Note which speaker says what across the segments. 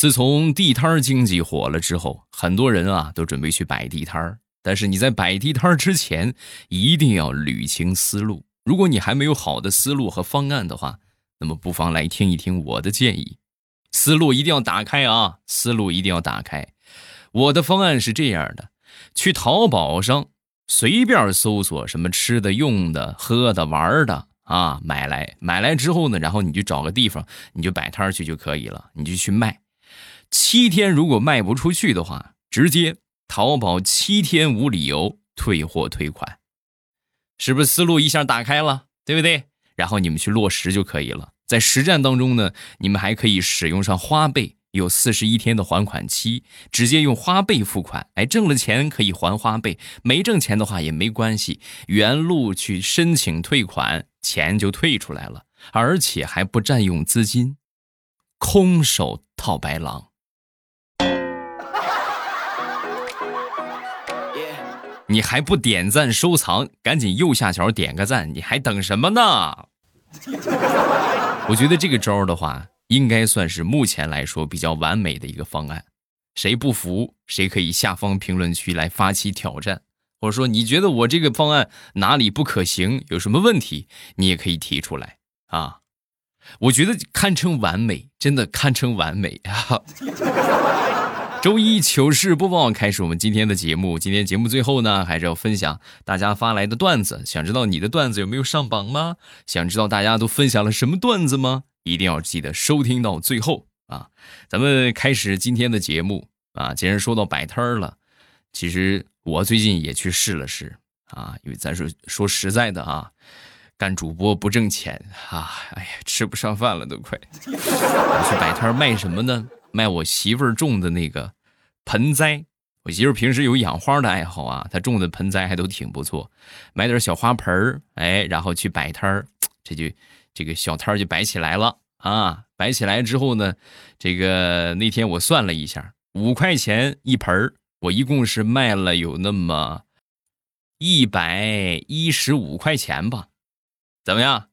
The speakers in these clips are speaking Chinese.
Speaker 1: 自从地摊经济火了之后，很多人啊都准备去摆地摊。但是你在摆地摊之前，一定要捋清思路。如果你还没有好的思路和方案的话，那么不妨来听一听我的建议。思路一定要打开啊！思路一定要打开。我的方案是这样的：去淘宝上随便搜索什么吃的、用的、喝的、玩的啊，买来买来之后呢，然后你就找个地方，你就摆摊去就可以了，你就去卖。七天如果卖不出去的话，直接淘宝七天无理由退货退款，是不是思路一下打开了，对不对？然后你们去落实就可以了。在实战当中呢，你们还可以使用上花呗，有四十一天的还款期，直接用花呗付款。哎，挣了钱可以还花呗，没挣钱的话也没关系，原路去申请退款，钱就退出来了，而且还不占用资金，空手套白狼。你还不点赞收藏，赶紧右下角点个赞，你还等什么呢？我觉得这个招的话，应该算是目前来说比较完美的一个方案。谁不服，谁可以下方评论区来发起挑战，或者说你觉得我这个方案哪里不可行，有什么问题，你也可以提出来啊。我觉得堪称完美，真的堪称完美啊。周一糗事播报开始，我们今天的节目。今天节目最后呢，还是要分享大家发来的段子。想知道你的段子有没有上榜吗？想知道大家都分享了什么段子吗？一定要记得收听到最后啊！咱们开始今天的节目啊。既然说到摆摊儿了，其实我最近也去试了试啊。因为咱说说实在的啊，干主播不挣钱啊，哎呀，吃不上饭了都快。我去摆摊卖什么呢？卖我媳妇儿种的那个盆栽，我媳妇儿平时有养花的爱好啊，她种的盆栽还都挺不错。买点小花盆儿，哎，然后去摆摊儿，这就这个小摊儿就摆起来了啊。摆起来之后呢，这个那天我算了一下，五块钱一盆儿，我一共是卖了有那么一百一十五块钱吧，怎么样？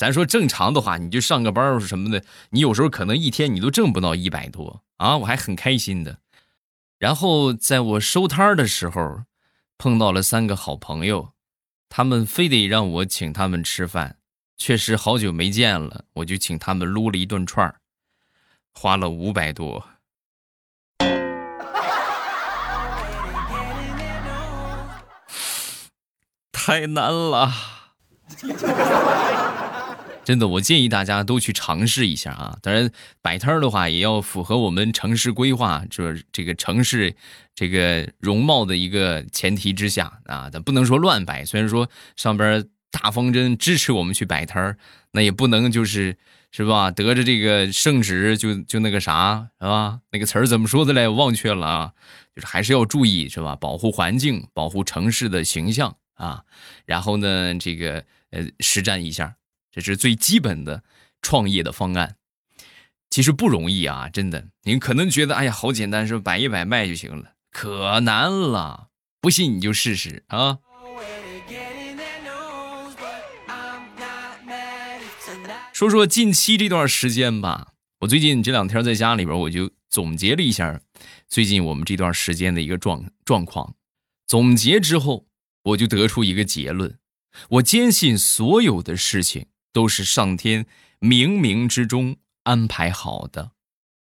Speaker 1: 咱说正常的话，你就上个班什么的，你有时候可能一天你都挣不到一百多啊，我还很开心的。然后在我收摊的时候，碰到了三个好朋友，他们非得让我请他们吃饭，确实好久没见了，我就请他们撸了一顿串花了五百多，太难了。真的，我建议大家都去尝试一下啊！当然，摆摊儿的话也要符合我们城市规划，就是这个城市这个容貌的一个前提之下啊，咱不能说乱摆。虽然说上边大方针支持我们去摆摊儿，那也不能就是是吧？得着这个圣旨就就那个啥是吧？那个词儿怎么说的来？我忘却了啊！就是还是要注意是吧？保护环境，保护城市的形象啊！然后呢，这个呃，实战一下。这是最基本的创业的方案，其实不容易啊！真的，您可能觉得，哎呀，好简单，是摆一摆卖就行了，可难了。不信你就试试啊！说说近期这段时间吧，我最近这两天在家里边，我就总结了一下最近我们这段时间的一个状状况。总结之后，我就得出一个结论：我坚信所有的事情。都是上天冥冥之中安排好的，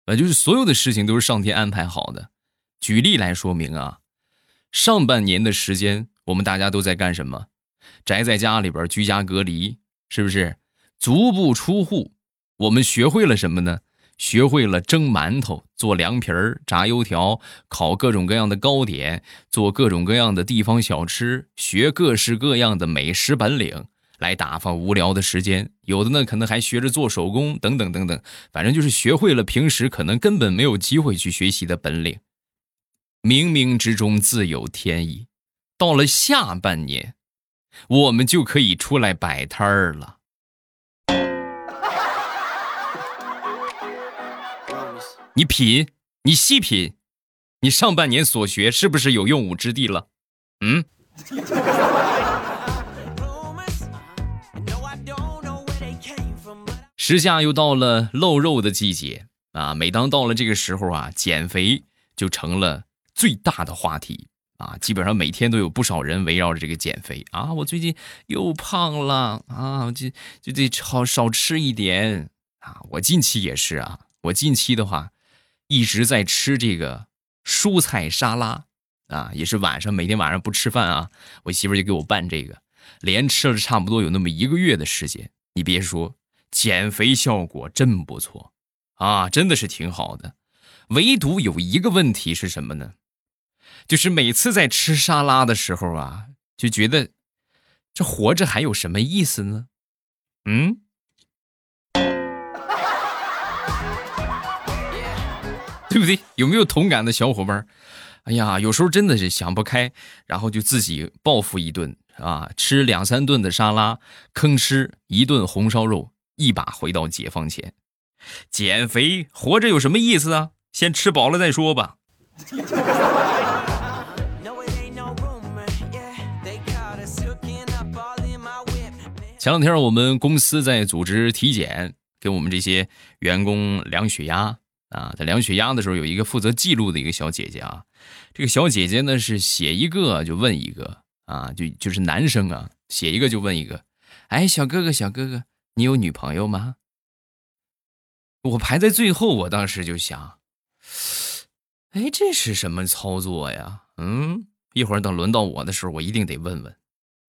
Speaker 1: 呃，就是所有的事情都是上天安排好的。举例来说明啊，上半年的时间我们大家都在干什么？宅在家里边居家隔离，是不是？足不出户，我们学会了什么呢？学会了蒸馒头、做凉皮儿、炸油条、烤各种各样的糕点、做各种各样的地方小吃，学各式各样的美食本领。来打发无聊的时间，有的呢可能还学着做手工等等等等，反正就是学会了平时可能根本没有机会去学习的本领。冥冥之中自有天意，到了下半年，我们就可以出来摆摊儿了。你品，你细品，你上半年所学是不是有用武之地了？嗯。时下又到了露肉的季节，啊，每当到了这个时候啊，减肥就成了最大的话题啊，基本上每天都有不少人围绕着这个减肥啊，我最近又胖了啊，就就得少少吃一点啊，我近期也是啊，我近期的话一直在吃这个蔬菜沙拉啊，也是晚上每天晚上不吃饭啊，我媳妇就给我拌这个，连吃了差不多有那么一个月的时间，你别说，减肥效果真不错。啊，真的是挺好的，唯独有一个问题是什么呢？就是每次在吃沙拉的时候啊，就觉得这活着还有什么意思呢？嗯，对不对？有没有同感的小伙伴？哎呀，有时候真的是想不开，然后就自己报复一顿啊，吃两三顿的沙拉，吭吃一顿红烧肉，一把回到解放前。减肥活着有什么意思啊？先吃饱了再说吧。前两天我们公司在组织体检，给我们这些员工量血压啊。在量血压的时候，有一个负责记录的一个小姐姐啊。这个小姐姐呢是写一个就问一个啊，就就是男生啊，写一个就问一个。哎，小哥哥，小哥哥，你有女朋友吗？我排在最后，我当时就想，哎，这是什么操作呀？嗯，一会儿等轮到我的时候，我一定得问问。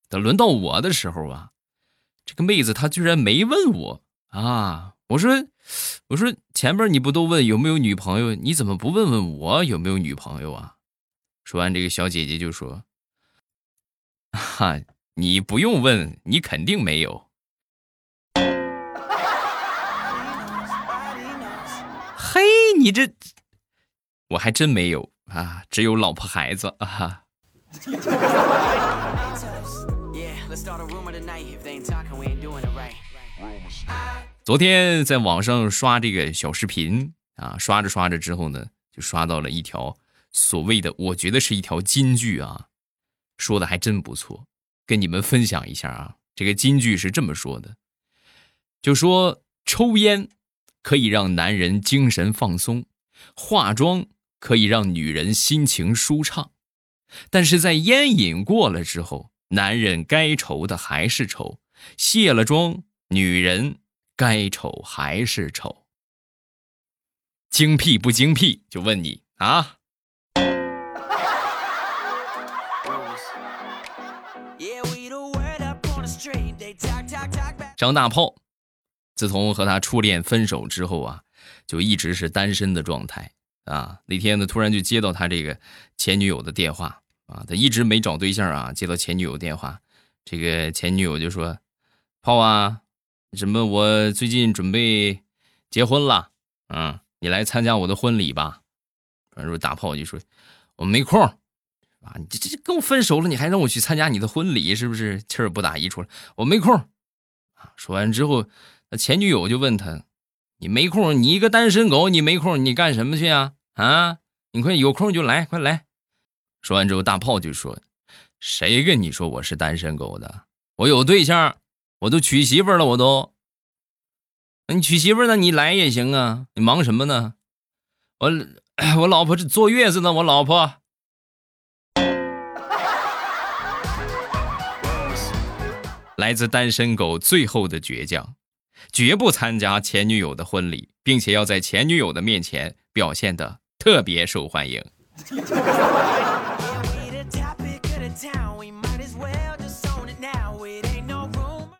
Speaker 1: 等轮到我的时候啊，这个妹子她居然没问我啊！我说，我说前边你不都问有没有女朋友，你怎么不问问我有没有女朋友啊？说完，这个小姐姐就说：“哈，你不用问，你肯定没有。”你这我还真没有啊，只有老婆孩子啊。昨天在网上刷这个小视频啊，刷着刷着之后呢，就刷到了一条所谓的，我觉得是一条金句啊，说的还真不错，跟你们分享一下啊。这个金句是这么说的，就说抽烟。可以让男人精神放松，化妆可以让女人心情舒畅，但是在烟瘾过了之后，男人该愁的还是愁，卸了妆，女人该丑还是丑。精辟不精辟？就问你啊！张大炮。自从和他初恋分手之后啊，就一直是单身的状态啊。那天呢，突然就接到他这个前女友的电话啊，他一直没找对象啊。接到前女友电话，这个前女友就说：“炮啊，什么我最近准备结婚了，嗯，你来参加我的婚礼吧。”然后大炮就说：“我没空啊，你这这跟我分手了，你还让我去参加你的婚礼，是不是气儿不打一处来？我没空啊。”说完之后。前女友就问他：“你没空？你一个单身狗，你没空，你干什么去啊？啊，你快有空就来，快来！”说完之后，大炮就说：“谁跟你说我是单身狗的？我有对象，我都娶媳妇了，我都。那你娶媳妇，那你来也行啊。你忙什么呢？我我老婆这坐月子呢，我老婆。”来自单身狗最后的倔强。绝不参加前女友的婚礼，并且要在前女友的面前表现的特别受欢迎。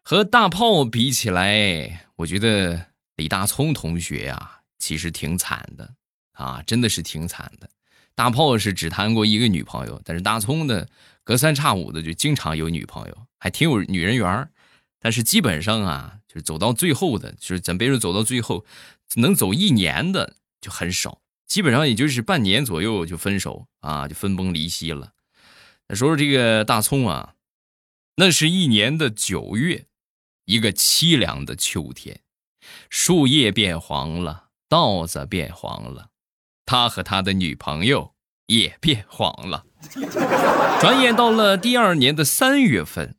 Speaker 1: 和大炮比起来，我觉得李大聪同学呀，其实挺惨的啊，真的是挺惨的。大炮是只谈过一个女朋友，但是大聪呢，隔三差五的就经常有女朋友，还挺有女人缘但是基本上啊。就是走到最后的，就是咱别说走到最后，能走一年的就很少，基本上也就是半年左右就分手啊，就分崩离析了。那说说这个大葱啊，那是一年的九月，一个凄凉的秋天，树叶变黄了，稻子变黄了，他和他的女朋友也变黄了。转眼到了第二年的三月份。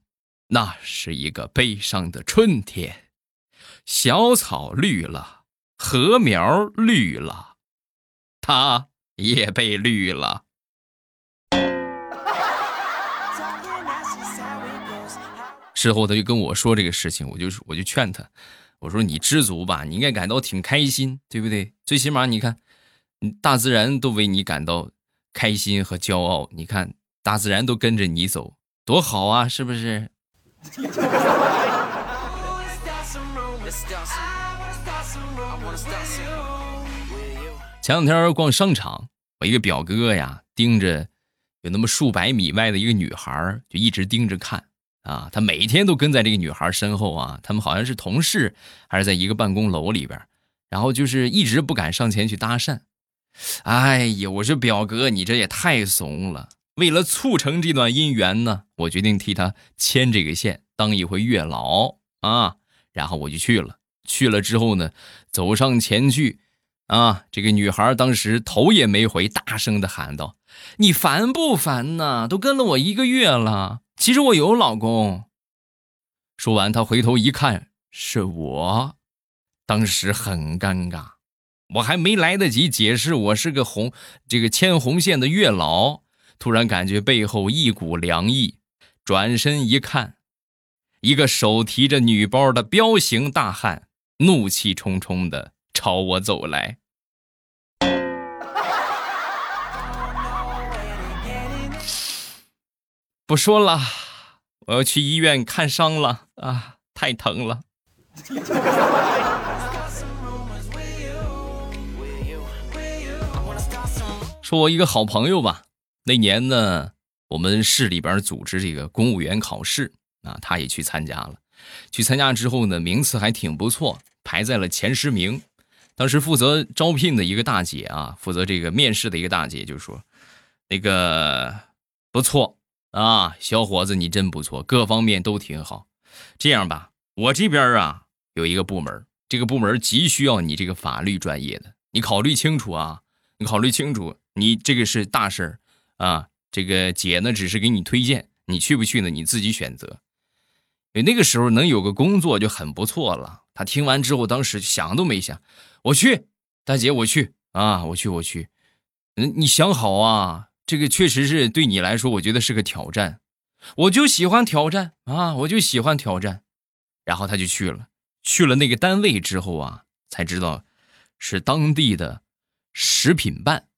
Speaker 1: 那是一个悲伤的春天，小草绿了，禾苗绿了，他也被绿了。事后他就跟我说这个事情，我就我就劝他，我说你知足吧，你应该感到挺开心，对不对？最起码你看，大自然都为你感到开心和骄傲，你看大自然都跟着你走，多好啊，是不是？前两天逛商场，我一个表哥呀，盯着有那么数百米外的一个女孩，就一直盯着看。啊，他每天都跟在这个女孩身后啊，他们好像是同事，还是在一个办公楼里边，然后就是一直不敢上前去搭讪。哎呀，我说表哥，你这也太怂了。为了促成这段姻缘呢，我决定替他牵这个线，当一回月老啊。然后我就去了，去了之后呢，走上前去，啊，这个女孩当时头也没回，大声的喊道：“你烦不烦呐？都跟了我一个月了。”其实我有老公。说完，她回头一看，是我，当时很尴尬。我还没来得及解释我是个红这个牵红线的月老，突然感觉背后一股凉意，转身一看，一个手提着女包的彪形大汉，怒气冲冲的朝我走来。不说了，我要去医院看伤了啊！太疼了。说我一个好朋友吧，那年呢，我们市里边组织这个公务员考试啊，他也去参加了。去参加之后呢，名次还挺不错，排在了前十名。当时负责招聘的一个大姐啊，负责这个面试的一个大姐就说：“那个不错。”啊，小伙子，你真不错，各方面都挺好。这样吧，我这边啊有一个部门，这个部门急需要你这个法律专业的，你考虑清楚啊，你考虑清楚，你这个是大事啊。这个姐呢，只是给你推荐，你去不去呢？你自己选择。因为那个时候能有个工作就很不错了。他听完之后，当时想都没想，我去，大姐，我去啊，我去，我去。嗯，你想好啊。这个确实是对你来说，我觉得是个挑战。我就喜欢挑战啊，我就喜欢挑战。然后他就去了，去了那个单位之后啊，才知道是当地的食品办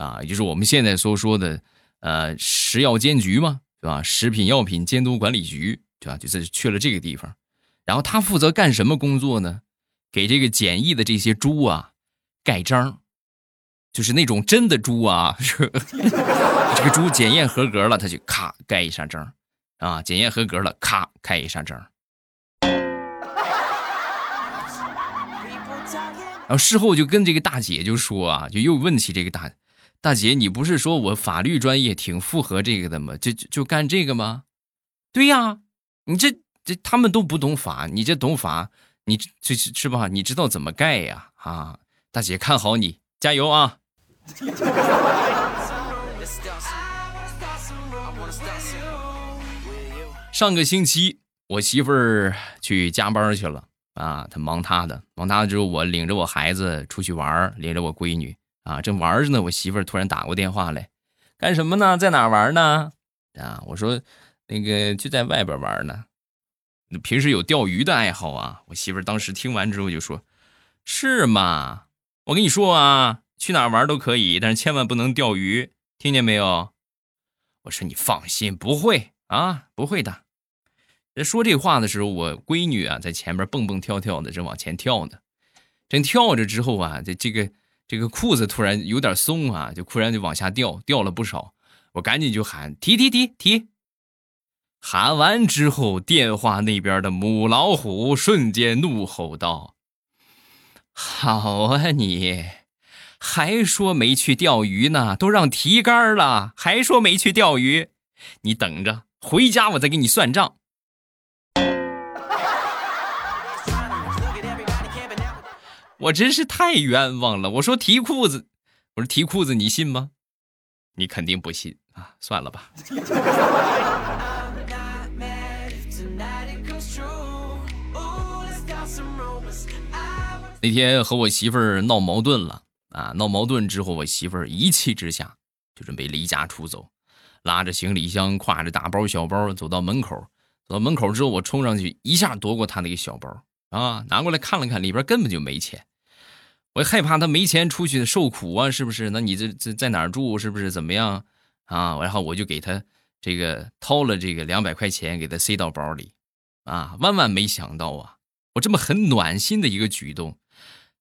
Speaker 1: 啊，也就是我们现在所说的呃食药监局嘛，对吧？食品药品监督管理局，对吧？就是去了这个地方。然后他负责干什么工作呢？给这个检疫的这些猪啊盖章。就是那种真的猪啊，这个猪检验合格了，他就咔盖一下章，啊，检验合格了，咔开一下章。然后事后就跟这个大姐就说啊，就又问起这个大大姐，你不是说我法律专业挺符合这个的吗？就就干这个吗？对呀，你这这他们都不懂法，你这懂法，你这是吧？你知道怎么盖呀？啊，大姐看好你，加油啊！上个星期，我媳妇儿去加班去了啊，她忙她的，忙她的之后，我领着我孩子出去玩，领着我闺女啊，正玩着呢，我媳妇儿突然打过电话来，干什么呢？在哪玩呢？啊，我说那个就在外边玩呢。平时有钓鱼的爱好啊。我媳妇儿当时听完之后就说：“是吗？我跟你说啊。”去哪玩都可以，但是千万不能钓鱼，听见没有？我说你放心，不会啊，不会的。在说这话的时候，我闺女啊在前面蹦蹦跳跳的正往前跳呢，正跳着之后啊，这这个这个裤子突然有点松啊，就突然就往下掉，掉了不少。我赶紧就喊提提提提，喊完之后，电话那边的母老虎瞬间怒吼道：“好啊你！”还说没去钓鱼呢，都让提竿了，还说没去钓鱼，你等着，回家我再给你算账。我真是太冤枉了。我说提裤子，我说提裤子，你信吗？你肯定不信啊，算了吧。那天和我媳妇儿闹矛盾了啊！闹矛盾之后，我媳妇儿一气之下就准备离家出走，拉着行李箱，挎着大包小包走到门口。走到门口之后，我冲上去一下夺过她那个小包啊，拿过来看了看，里边根本就没钱。我害怕他没钱出去受苦啊，是不是？那你这这在哪儿住？是不是怎么样啊？然后我就给他这个掏了这个两百块钱，给他塞到包里。啊，万万没想到啊！我这么很暖心的一个举动，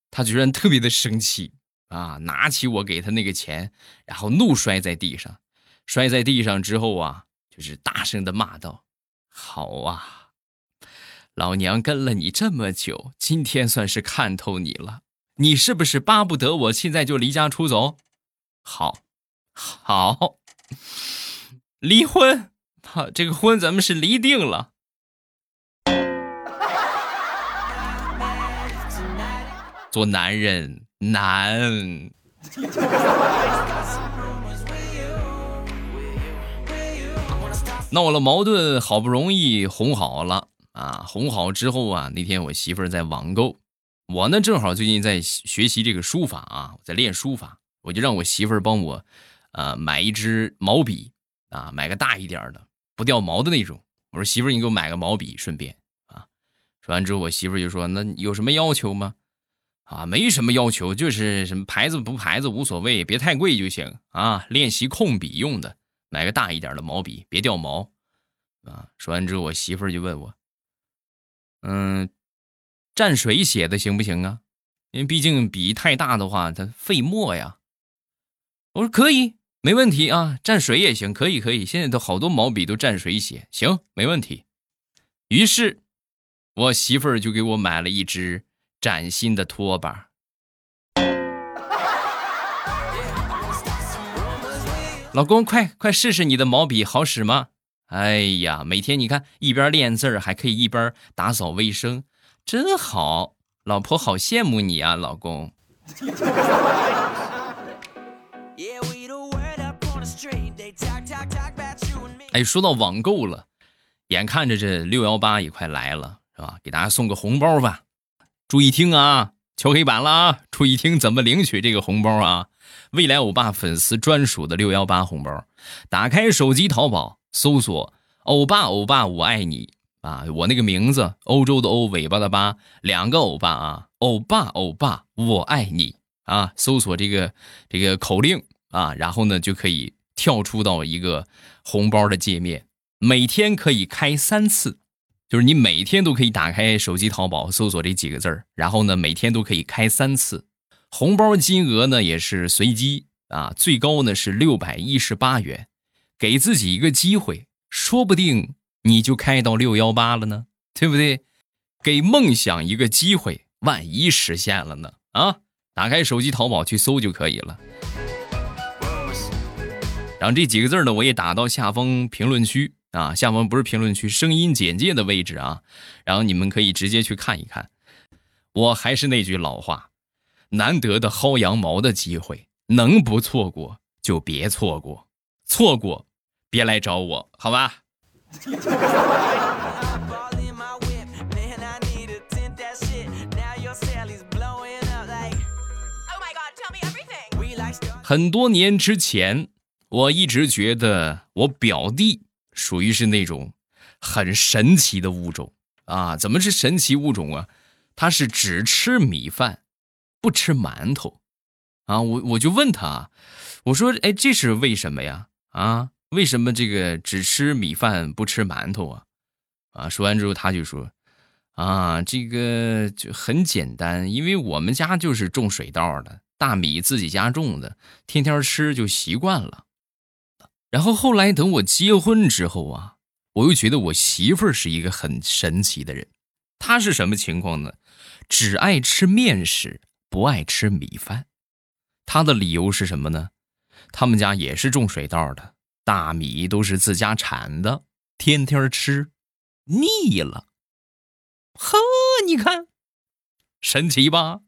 Speaker 1: 他居然特别的生气啊！拿起我给他那个钱，然后怒摔在地上，摔在地上之后啊，就是大声的骂道：“好啊，老娘跟了你这么久，今天算是看透你了。你是不是巴不得我现在就离家出走？好，好，离婚，好，这个婚咱们是离定了。”做男人难。闹了矛盾，好不容易哄好了啊！哄好之后啊，那天我媳妇儿在网购，我呢正好最近在学习这个书法啊，在练书法，我就让我媳妇儿帮我，呃，买一支毛笔啊，买个大一点的，不掉毛的那种。我说媳妇儿，你给我买个毛笔，顺便啊。说完之后，我媳妇儿就说：“那有什么要求吗？”啊，没什么要求，就是什么牌子不牌子无所谓，别太贵就行啊。练习控笔用的，买个大一点的毛笔，别掉毛。啊，说完之后，我媳妇儿就问我：“嗯，蘸水写的行不行啊？因为毕竟笔太大的话，它费墨呀。”我说：“可以，没问题啊，蘸水也行，可以可以。现在都好多毛笔都蘸水写，行，没问题。”于是，我媳妇儿就给我买了一支。崭新的拖把，老公，快快试试你的毛笔好使吗？哎呀，每天你看一边练字儿，还可以一边打扫卫生，真好。老婆好羡慕你啊，老公。哎，说到网购了，眼看着这六幺八也快来了，是吧？给大家送个红包吧。注意听啊，敲黑板了啊！注意听怎么领取这个红包啊？未来欧巴粉丝专属的六幺八红包，打开手机淘宝搜索“欧巴欧巴我爱你”啊，我那个名字，欧洲的欧，尾巴的巴，两个欧巴啊，欧巴欧巴我爱你啊！搜索这个这个口令啊，然后呢就可以跳出到一个红包的界面，每天可以开三次。就是你每天都可以打开手机淘宝搜索这几个字儿，然后呢，每天都可以开三次，红包金额呢也是随机啊，最高呢是六百一十八元，给自己一个机会，说不定你就开到六幺八了呢，对不对？给梦想一个机会，万一实现了呢？啊，打开手机淘宝去搜就可以了。然后这几个字呢，我也打到下方评论区。啊，下方不是评论区，声音简介的位置啊，然后你们可以直接去看一看。我还是那句老话，难得的薅羊毛的机会，能不错过就别错过，错过别来找我，好吧？很多年之前，我一直觉得我表弟。属于是那种很神奇的物种啊！怎么是神奇物种啊？他是只吃米饭，不吃馒头啊！我我就问他，我说：“哎，这是为什么呀？啊，为什么这个只吃米饭不吃馒头啊？”啊，说完之后他就说：“啊，这个就很简单，因为我们家就是种水稻的，大米自己家种的，天天吃就习惯了。”然后后来等我结婚之后啊，我又觉得我媳妇儿是一个很神奇的人。她是什么情况呢？只爱吃面食，不爱吃米饭。她的理由是什么呢？他们家也是种水稻的，大米都是自家产的，天天吃腻了。呵，你看，神奇吧？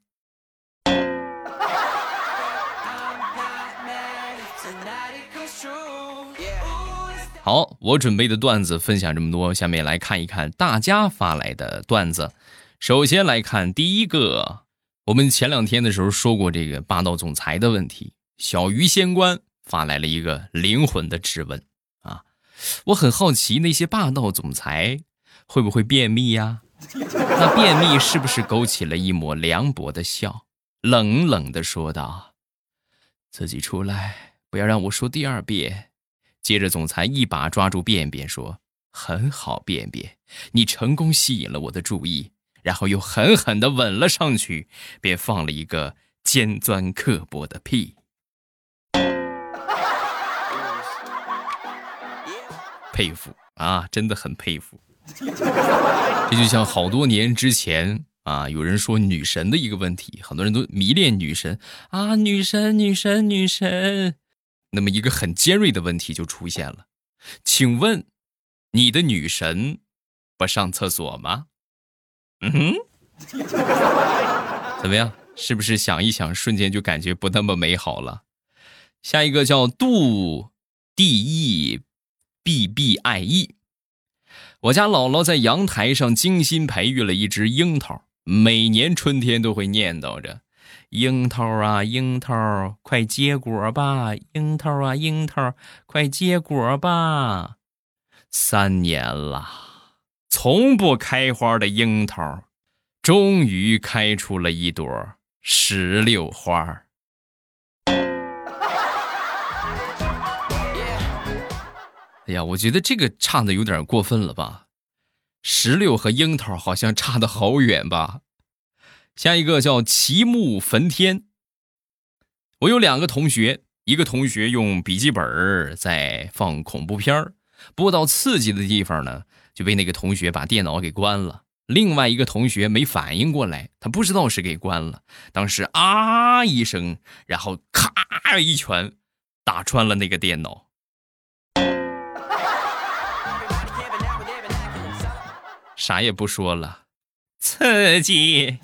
Speaker 1: 好，我准备的段子分享这么多，下面来看一看大家发来的段子。首先来看第一个，我们前两天的时候说过这个霸道总裁的问题，小鱼仙官发来了一个灵魂的质问啊，我很好奇那些霸道总裁会不会便秘呀？那便秘是不是勾起了一抹凉薄的笑，冷冷的说道：“自己出来，不要让我说第二遍。”接着，总裁一把抓住便便说：“很好，便便，你成功吸引了我的注意。”然后又狠狠的吻了上去，便放了一个尖钻刻薄的屁。佩服啊，真的很佩服。这就像好多年之前啊，有人说女神的一个问题，很多人都迷恋女神啊，女神，女神，女神。那么一个很尖锐的问题就出现了，请问你的女神不上厕所吗？嗯哼，怎么样？是不是想一想，瞬间就感觉不那么美好了？下一个叫杜 D E B B I E。我家姥姥在阳台上精心培育了一只樱桃，每年春天都会念叨着：“樱桃啊，樱桃，快结果吧！樱桃啊，樱桃，快结果吧！”三年了，从不开花的樱桃，终于开出了一朵石榴花。呀，我觉得这个唱的有点过分了吧？石榴和樱桃好像差的好远吧？下一个叫齐木焚天。我有两个同学，一个同学用笔记本在放恐怖片播到刺激的地方呢，就被那个同学把电脑给关了。另外一个同学没反应过来，他不知道是给关了，当时啊一声，然后咔一拳打穿了那个电脑。啥也不说了，刺激。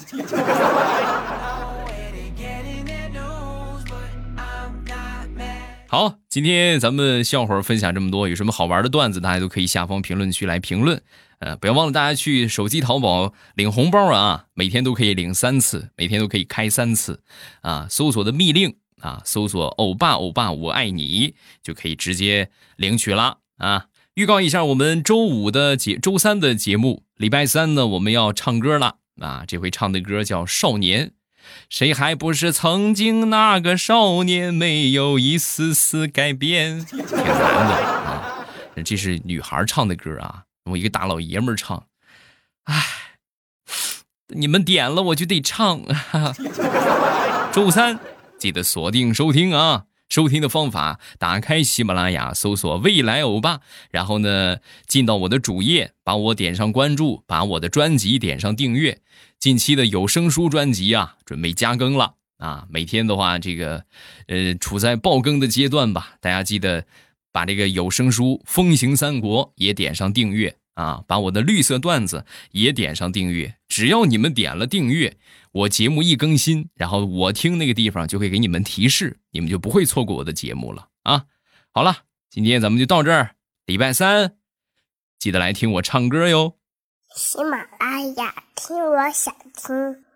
Speaker 1: 好，今天咱们笑话分享这么多，有什么好玩的段子，大家都可以下方评论区来评论。呃，不要忘了大家去手机淘宝领红包啊，每天都可以领三次，每天都可以开三次啊。搜索的密令啊，搜索“欧巴欧巴我爱你”就可以直接领取了啊。预告一下，我们周五的节，周三的节目，礼拜三呢，我们要唱歌了啊！这回唱的歌叫《少年》，谁还不是曾经那个少年，没有一丝丝改变？挺难的啊！这是女孩唱的歌啊，我一个大老爷们唱，唉，你们点了我就得唱。周三记得锁定收听啊！收听的方法：打开喜马拉雅，搜索“未来欧巴”，然后呢，进到我的主页，把我点上关注，把我的专辑点上订阅。近期的有声书专辑啊，准备加更了啊！每天的话，这个呃，处在爆更的阶段吧。大家记得把这个有声书《风行三国》也点上订阅啊，把我的绿色段子也点上订阅。只要你们点了订阅。我节目一更新，然后我听那个地方就会给你们提示，你们就不会错过我的节目了啊！好了，今天咱们就到这儿，礼拜三记得来听我唱歌哟。
Speaker 2: 喜马拉雅听，我想听。